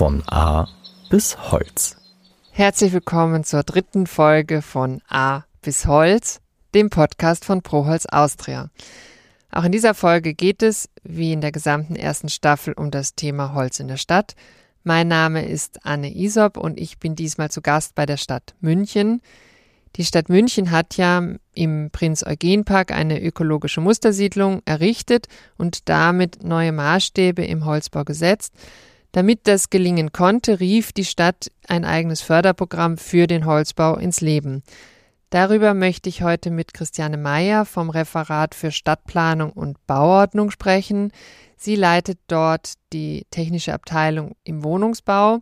Von A bis Holz. Herzlich willkommen zur dritten Folge von A bis Holz, dem Podcast von Proholz Austria. Auch in dieser Folge geht es, wie in der gesamten ersten Staffel, um das Thema Holz in der Stadt. Mein Name ist Anne Isop und ich bin diesmal zu Gast bei der Stadt München. Die Stadt München hat ja im Prinz-Eugen-Park eine ökologische Mustersiedlung errichtet und damit neue Maßstäbe im Holzbau gesetzt. Damit das gelingen konnte, rief die Stadt ein eigenes Förderprogramm für den Holzbau ins Leben. Darüber möchte ich heute mit Christiane Meyer vom Referat für Stadtplanung und Bauordnung sprechen. Sie leitet dort die technische Abteilung im Wohnungsbau.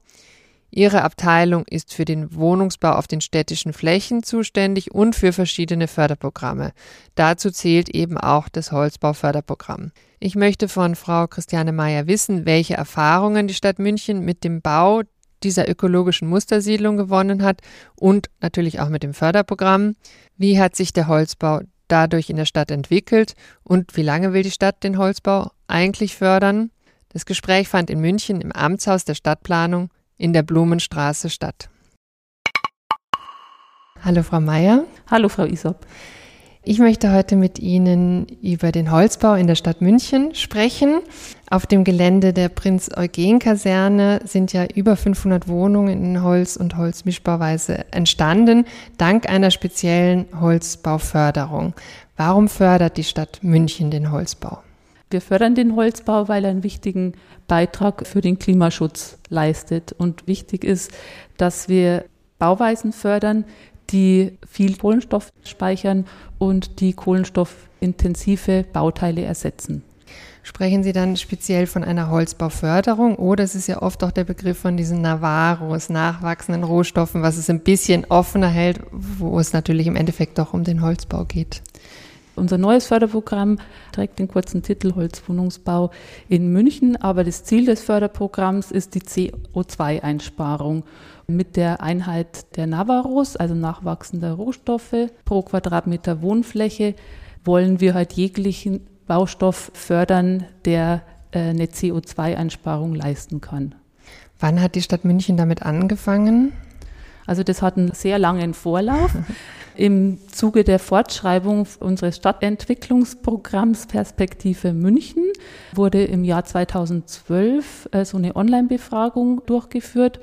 Ihre Abteilung ist für den Wohnungsbau auf den städtischen Flächen zuständig und für verschiedene Förderprogramme. Dazu zählt eben auch das Holzbauförderprogramm. Ich möchte von Frau Christiane Meyer wissen, welche Erfahrungen die Stadt München mit dem Bau dieser ökologischen Mustersiedlung gewonnen hat und natürlich auch mit dem Förderprogramm. Wie hat sich der Holzbau dadurch in der Stadt entwickelt und wie lange will die Stadt den Holzbau eigentlich fördern? Das Gespräch fand in München im Amtshaus der Stadtplanung in der Blumenstraße statt. Hallo Frau Meier. Hallo Frau Isop. Ich möchte heute mit Ihnen über den Holzbau in der Stadt München sprechen. Auf dem Gelände der Prinz-Eugen-Kaserne sind ja über 500 Wohnungen in Holz- und Holzmischbauweise entstanden, dank einer speziellen Holzbauförderung. Warum fördert die Stadt München den Holzbau? Wir fördern den Holzbau, weil er einen wichtigen Beitrag für den Klimaschutz leistet. Und wichtig ist, dass wir Bauweisen fördern, die viel Kohlenstoff speichern und die kohlenstoffintensive Bauteile ersetzen. Sprechen Sie dann speziell von einer Holzbauförderung oder es ist ja oft auch der Begriff von diesen Navarros, nachwachsenden Rohstoffen, was es ein bisschen offener hält, wo es natürlich im Endeffekt doch um den Holzbau geht. Unser neues Förderprogramm trägt den kurzen Titel Holzwohnungsbau in München, aber das Ziel des Förderprogramms ist die CO2-Einsparung mit der Einheit der Navarros, also nachwachsender Rohstoffe pro Quadratmeter Wohnfläche, wollen wir halt jeglichen Baustoff fördern, der äh, eine CO2-Einsparung leisten kann. Wann hat die Stadt München damit angefangen? Also das hat einen sehr langen Vorlauf. Im Zuge der Fortschreibung unseres Stadtentwicklungsprogramms Perspektive München wurde im Jahr 2012 äh, so eine Online-Befragung durchgeführt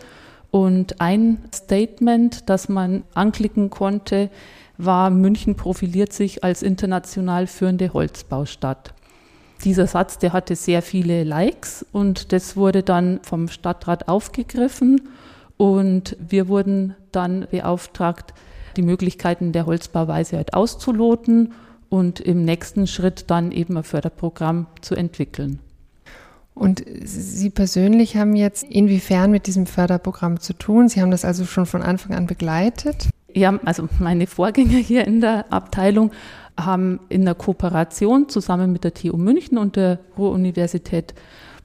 und ein Statement, das man anklicken konnte, war, München profiliert sich als international führende Holzbaustadt. Dieser Satz, der hatte sehr viele Likes und das wurde dann vom Stadtrat aufgegriffen und wir wurden dann beauftragt, die Möglichkeiten der Holzbauweise halt auszuloten und im nächsten Schritt dann eben ein Förderprogramm zu entwickeln. Und Sie persönlich haben jetzt inwiefern mit diesem Förderprogramm zu tun? Sie haben das also schon von Anfang an begleitet? Ja, also meine Vorgänger hier in der Abteilung haben in der Kooperation zusammen mit der TU München und der Ruhr-Universität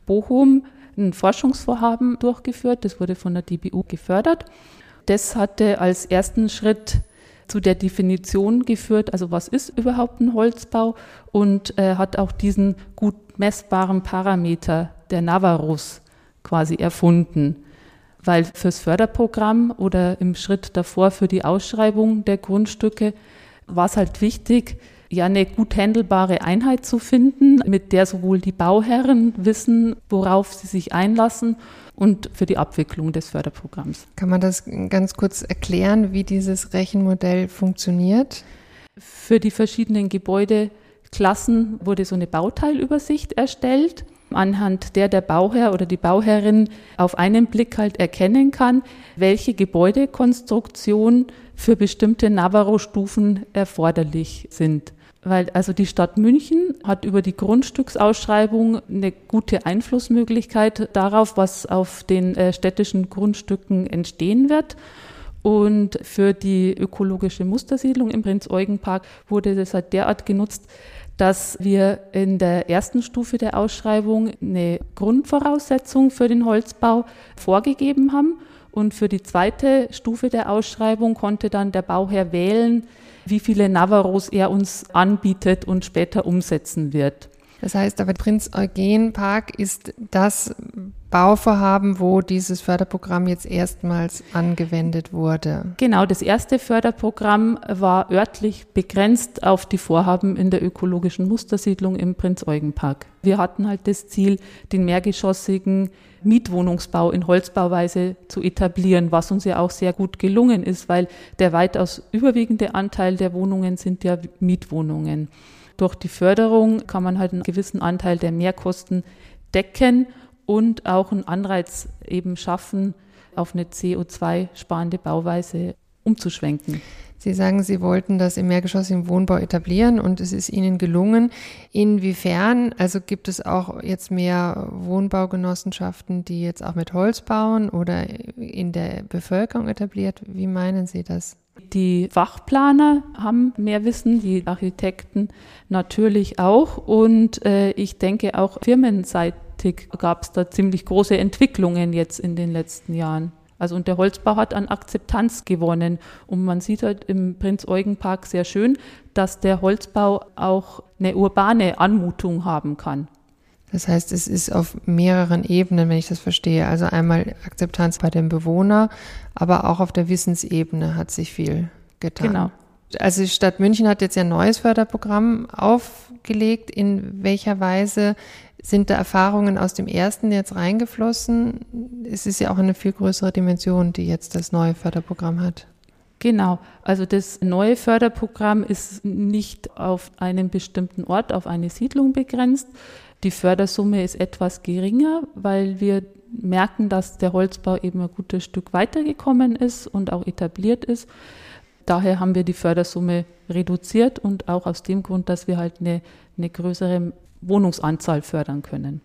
Bochum ein Forschungsvorhaben durchgeführt. Das wurde von der DBU gefördert. Das hatte als ersten Schritt zu der Definition geführt, also was ist überhaupt ein Holzbau und äh, hat auch diesen gut messbaren Parameter der Navarros quasi erfunden. Weil fürs Förderprogramm oder im Schritt davor für die Ausschreibung der Grundstücke war es halt wichtig, ja eine gut handelbare Einheit zu finden, mit der sowohl die Bauherren wissen, worauf sie sich einlassen und für die Abwicklung des Förderprogramms. Kann man das ganz kurz erklären, wie dieses Rechenmodell funktioniert? Für die verschiedenen Gebäudeklassen wurde so eine Bauteilübersicht erstellt, anhand der der Bauherr oder die Bauherrin auf einen Blick halt erkennen kann, welche Gebäudekonstruktion für bestimmte Navarro-Stufen erforderlich sind weil also die Stadt München hat über die Grundstücksausschreibung eine gute Einflussmöglichkeit darauf, was auf den äh, städtischen Grundstücken entstehen wird. Und für die ökologische Mustersiedlung im Prinz-Eugen-Park wurde das halt derart genutzt, dass wir in der ersten Stufe der Ausschreibung eine Grundvoraussetzung für den Holzbau vorgegeben haben. Und für die zweite Stufe der Ausschreibung konnte dann der Bauherr wählen, wie viele Navarros er uns anbietet und später umsetzen wird. Das heißt aber, Prinz Eugen Park ist das Bauvorhaben, wo dieses Förderprogramm jetzt erstmals angewendet wurde. Genau, das erste Förderprogramm war örtlich begrenzt auf die Vorhaben in der ökologischen Mustersiedlung im Prinz-Eugen-Park. Wir hatten halt das Ziel, den mehrgeschossigen Mietwohnungsbau in Holzbauweise zu etablieren, was uns ja auch sehr gut gelungen ist, weil der weitaus überwiegende Anteil der Wohnungen sind ja Mietwohnungen. Durch die Förderung kann man halt einen gewissen Anteil der Mehrkosten decken und auch einen Anreiz eben schaffen, auf eine CO2-sparende Bauweise umzuschwenken. Sie sagen, Sie wollten das im mehrgeschossigen Wohnbau etablieren und es ist Ihnen gelungen. Inwiefern, also gibt es auch jetzt mehr Wohnbaugenossenschaften, die jetzt auch mit Holz bauen oder in der Bevölkerung etabliert? Wie meinen Sie das? Die Fachplaner haben mehr Wissen, die Architekten natürlich auch. Und äh, ich denke auch firmenseitig gab es da ziemlich große Entwicklungen jetzt in den letzten Jahren. Also und der Holzbau hat an Akzeptanz gewonnen. Und man sieht halt im Prinz-Eugen-Park sehr schön, dass der Holzbau auch eine urbane Anmutung haben kann. Das heißt, es ist auf mehreren Ebenen, wenn ich das verstehe. Also einmal Akzeptanz bei dem Bewohner, aber auch auf der Wissensebene hat sich viel getan. Genau. Also die Stadt München hat jetzt ja ein neues Förderprogramm aufgelegt. In welcher Weise sind da Erfahrungen aus dem ersten jetzt reingeflossen? Es ist ja auch eine viel größere Dimension, die jetzt das neue Förderprogramm hat. Genau, also das neue Förderprogramm ist nicht auf einen bestimmten Ort, auf eine Siedlung begrenzt. Die Fördersumme ist etwas geringer, weil wir merken, dass der Holzbau eben ein gutes Stück weitergekommen ist und auch etabliert ist. Daher haben wir die Fördersumme reduziert und auch aus dem Grund, dass wir halt eine, eine größere Wohnungsanzahl fördern können.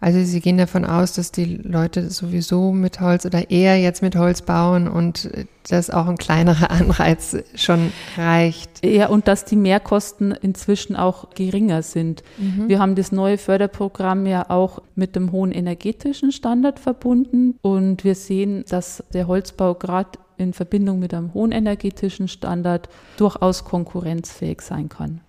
Also Sie gehen davon aus, dass die Leute sowieso mit Holz oder eher jetzt mit Holz bauen und dass auch ein kleinerer Anreiz schon reicht. Ja, und dass die Mehrkosten inzwischen auch geringer sind. Mhm. Wir haben das neue Förderprogramm ja auch mit dem hohen energetischen Standard verbunden und wir sehen, dass der Holzbau gerade in Verbindung mit einem hohen energetischen Standard durchaus konkurrenzfähig sein kann.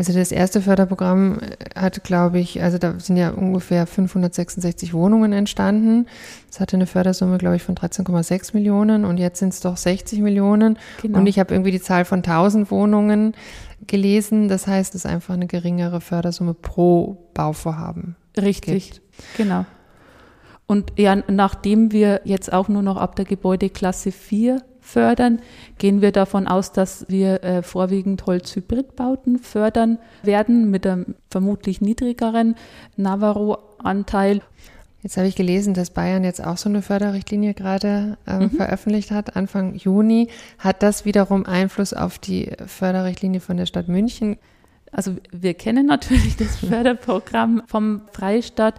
Also das erste Förderprogramm hat, glaube ich, also da sind ja ungefähr 566 Wohnungen entstanden. Es hatte eine Fördersumme, glaube ich, von 13,6 Millionen und jetzt sind es doch 60 Millionen. Genau. Und ich habe irgendwie die Zahl von 1000 Wohnungen gelesen. Das heißt, es ist einfach eine geringere Fördersumme pro Bauvorhaben. Richtig, gibt. genau. Und ja, nachdem wir jetzt auch nur noch ab der Gebäudeklasse 4 fördern, gehen wir davon aus, dass wir äh, vorwiegend Holzhybridbauten fördern werden mit einem vermutlich niedrigeren Navarro-Anteil. Jetzt habe ich gelesen, dass Bayern jetzt auch so eine Förderrichtlinie gerade äh, mhm. veröffentlicht hat, Anfang Juni. Hat das wiederum Einfluss auf die Förderrichtlinie von der Stadt München? Also wir kennen natürlich das Förderprogramm vom Freistaat.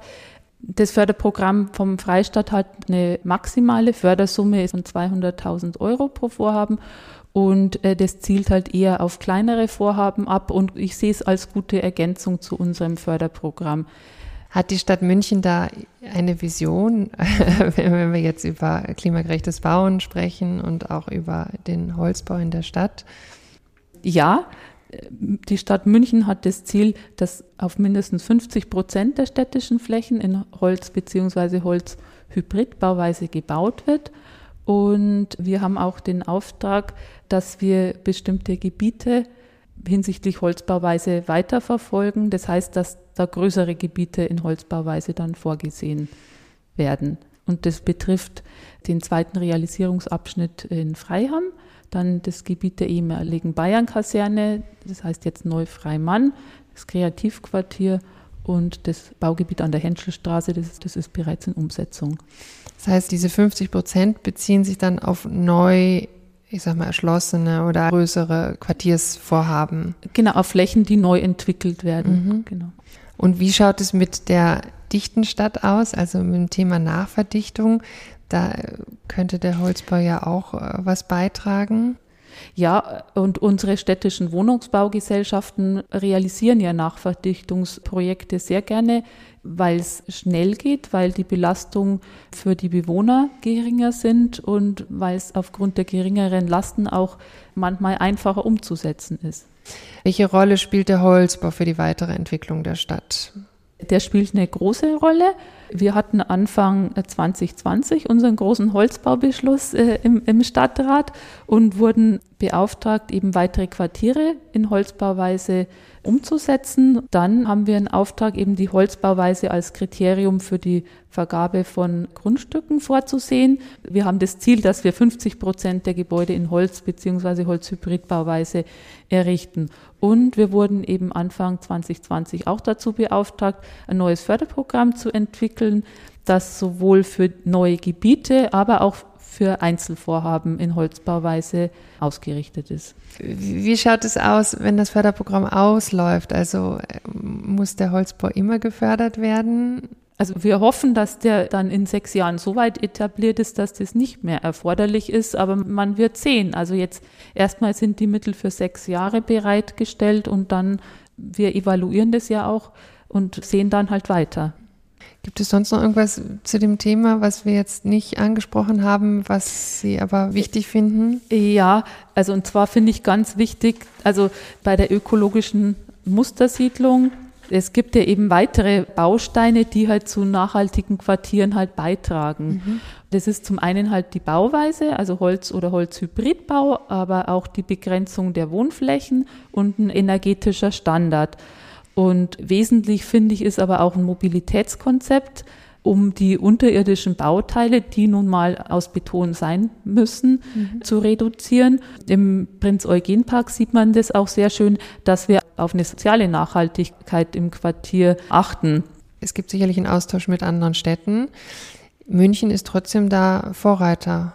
Das Förderprogramm vom Freistaat hat eine maximale Fördersumme von 200.000 Euro pro Vorhaben und äh, das zielt halt eher auf kleinere Vorhaben ab und ich sehe es als gute Ergänzung zu unserem Förderprogramm. Hat die Stadt München da eine Vision, wenn wir jetzt über klimagerechtes Bauen sprechen und auch über den Holzbau in der Stadt? Ja, die Stadt München hat das Ziel, dass auf mindestens 50 Prozent der städtischen Flächen in Holz- bzw. Holzhybridbauweise gebaut wird. Und wir haben auch den Auftrag, dass wir bestimmte Gebiete hinsichtlich Holzbauweise weiterverfolgen. Das heißt, dass da größere Gebiete in Holzbauweise dann vorgesehen werden. Und das betrifft den zweiten Realisierungsabschnitt in Freiham dann das Gebiet der ehemaligen Bayern-Kaserne, das heißt jetzt Neufreimann, das Kreativquartier und das Baugebiet an der Henschelstraße, das, das ist bereits in Umsetzung. Das heißt, diese 50 Prozent beziehen sich dann auf neu ich sag mal, erschlossene oder größere Quartiersvorhaben. Genau, auf Flächen, die neu entwickelt werden. Mhm. Genau. Und wie schaut es mit der dichten Stadt aus, also mit dem Thema Nachverdichtung? Da könnte der Holzbau ja auch äh, was beitragen. Ja, und unsere städtischen Wohnungsbaugesellschaften realisieren ja Nachverdichtungsprojekte sehr gerne, weil es schnell geht, weil die Belastung für die Bewohner geringer sind und weil es aufgrund der geringeren Lasten auch manchmal einfacher umzusetzen ist. Welche Rolle spielt der Holzbau für die weitere Entwicklung der Stadt? Der spielt eine große Rolle. Wir hatten Anfang 2020 unseren großen Holzbaubeschluss äh, im, im Stadtrat und wurden beauftragt, eben weitere Quartiere in Holzbauweise umzusetzen. Dann haben wir einen Auftrag, eben die Holzbauweise als Kriterium für die Vergabe von Grundstücken vorzusehen. Wir haben das Ziel, dass wir 50 Prozent der Gebäude in Holz bzw. Holzhybridbauweise errichten. Und wir wurden eben Anfang 2020 auch dazu beauftragt, ein neues Förderprogramm zu entwickeln, das sowohl für neue Gebiete, aber auch für Einzelvorhaben in Holzbauweise ausgerichtet ist. Wie schaut es aus, wenn das Förderprogramm ausläuft? Also äh, muss der Holzbau immer gefördert werden? Also wir hoffen, dass der dann in sechs Jahren so weit etabliert ist, dass das nicht mehr erforderlich ist, aber man wird sehen. Also jetzt erstmal sind die Mittel für sechs Jahre bereitgestellt und dann wir evaluieren das ja auch und sehen dann halt weiter. Gibt es sonst noch irgendwas zu dem Thema, was wir jetzt nicht angesprochen haben, was Sie aber wichtig finden? Ja, also und zwar finde ich ganz wichtig, also bei der ökologischen Mustersiedlung, es gibt ja eben weitere Bausteine, die halt zu nachhaltigen Quartieren halt beitragen. Mhm. Das ist zum einen halt die Bauweise, also Holz- oder Holzhybridbau, aber auch die Begrenzung der Wohnflächen und ein energetischer Standard. Und wesentlich finde ich ist aber auch ein Mobilitätskonzept, um die unterirdischen Bauteile, die nun mal aus Beton sein müssen, mhm. zu reduzieren. Im Prinz-Eugen-Park sieht man das auch sehr schön, dass wir auf eine soziale Nachhaltigkeit im Quartier achten. Es gibt sicherlich einen Austausch mit anderen Städten. München ist trotzdem da Vorreiter,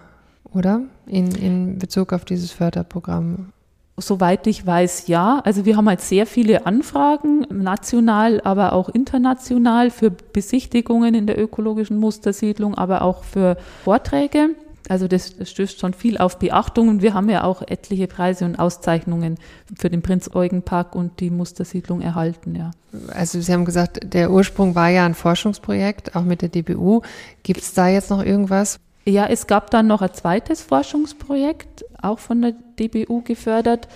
oder? In, in Bezug auf dieses Förderprogramm. Soweit ich weiß, ja. Also wir haben halt sehr viele Anfragen, national, aber auch international für Besichtigungen in der ökologischen Mustersiedlung, aber auch für Vorträge. Also das, stößt schon viel auf Beachtung und wir haben ja auch etliche Preise und Auszeichnungen für den Prinz-Eugen-Park und die Mustersiedlung erhalten, ja. Also Sie haben gesagt, der Ursprung war ja ein Forschungsprojekt, auch mit der DBU. Gibt es da jetzt noch irgendwas, ja, es gab dann noch ein zweites Forschungsprojekt, auch von der DBU gefördert.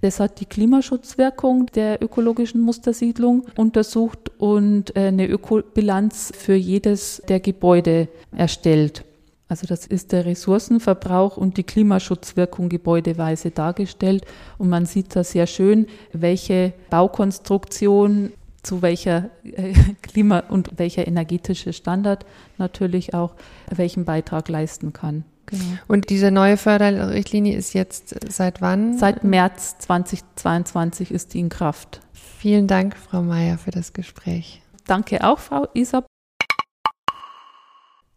Das hat die Klimaschutzwirkung der ökologischen Mustersiedlung untersucht und äh, eine Ökobilanz für jedes der Gebäude erstellt. Also das ist der Ressourcenverbrauch und die Klimaschutzwirkung gebäudeweise dargestellt. Und man sieht da sehr schön, welche Baukonstruktion zu welcher äh, Klima- und welcher energetische Standard natürlich auch welchen Beitrag leisten kann. Genau. Und diese neue Förderrichtlinie ist jetzt seit wann? Seit März 2022 ist die in Kraft. Vielen Dank, Frau Mayer, für das Gespräch. Danke auch, Frau Isab.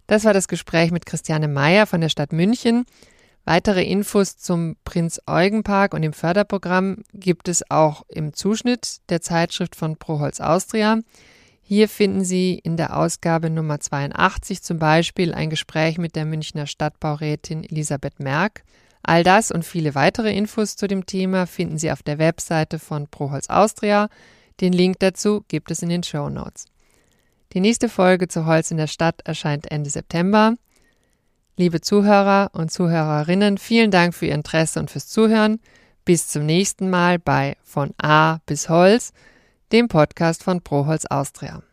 Das war das Gespräch mit Christiane Mayer von der Stadt München. Weitere Infos zum Prinz-Eugen-Park und dem Förderprogramm gibt es auch im Zuschnitt der Zeitschrift von Proholz Austria. Hier finden Sie in der Ausgabe Nummer 82 zum Beispiel ein Gespräch mit der Münchner Stadtbaurätin Elisabeth Merck. All das und viele weitere Infos zu dem Thema finden Sie auf der Webseite von Proholz Austria. Den Link dazu gibt es in den Show Notes. Die nächste Folge zu Holz in der Stadt erscheint Ende September. Liebe Zuhörer und Zuhörerinnen, vielen Dank für Ihr Interesse und fürs Zuhören. Bis zum nächsten Mal bei Von A bis Holz, dem Podcast von Proholz Austria.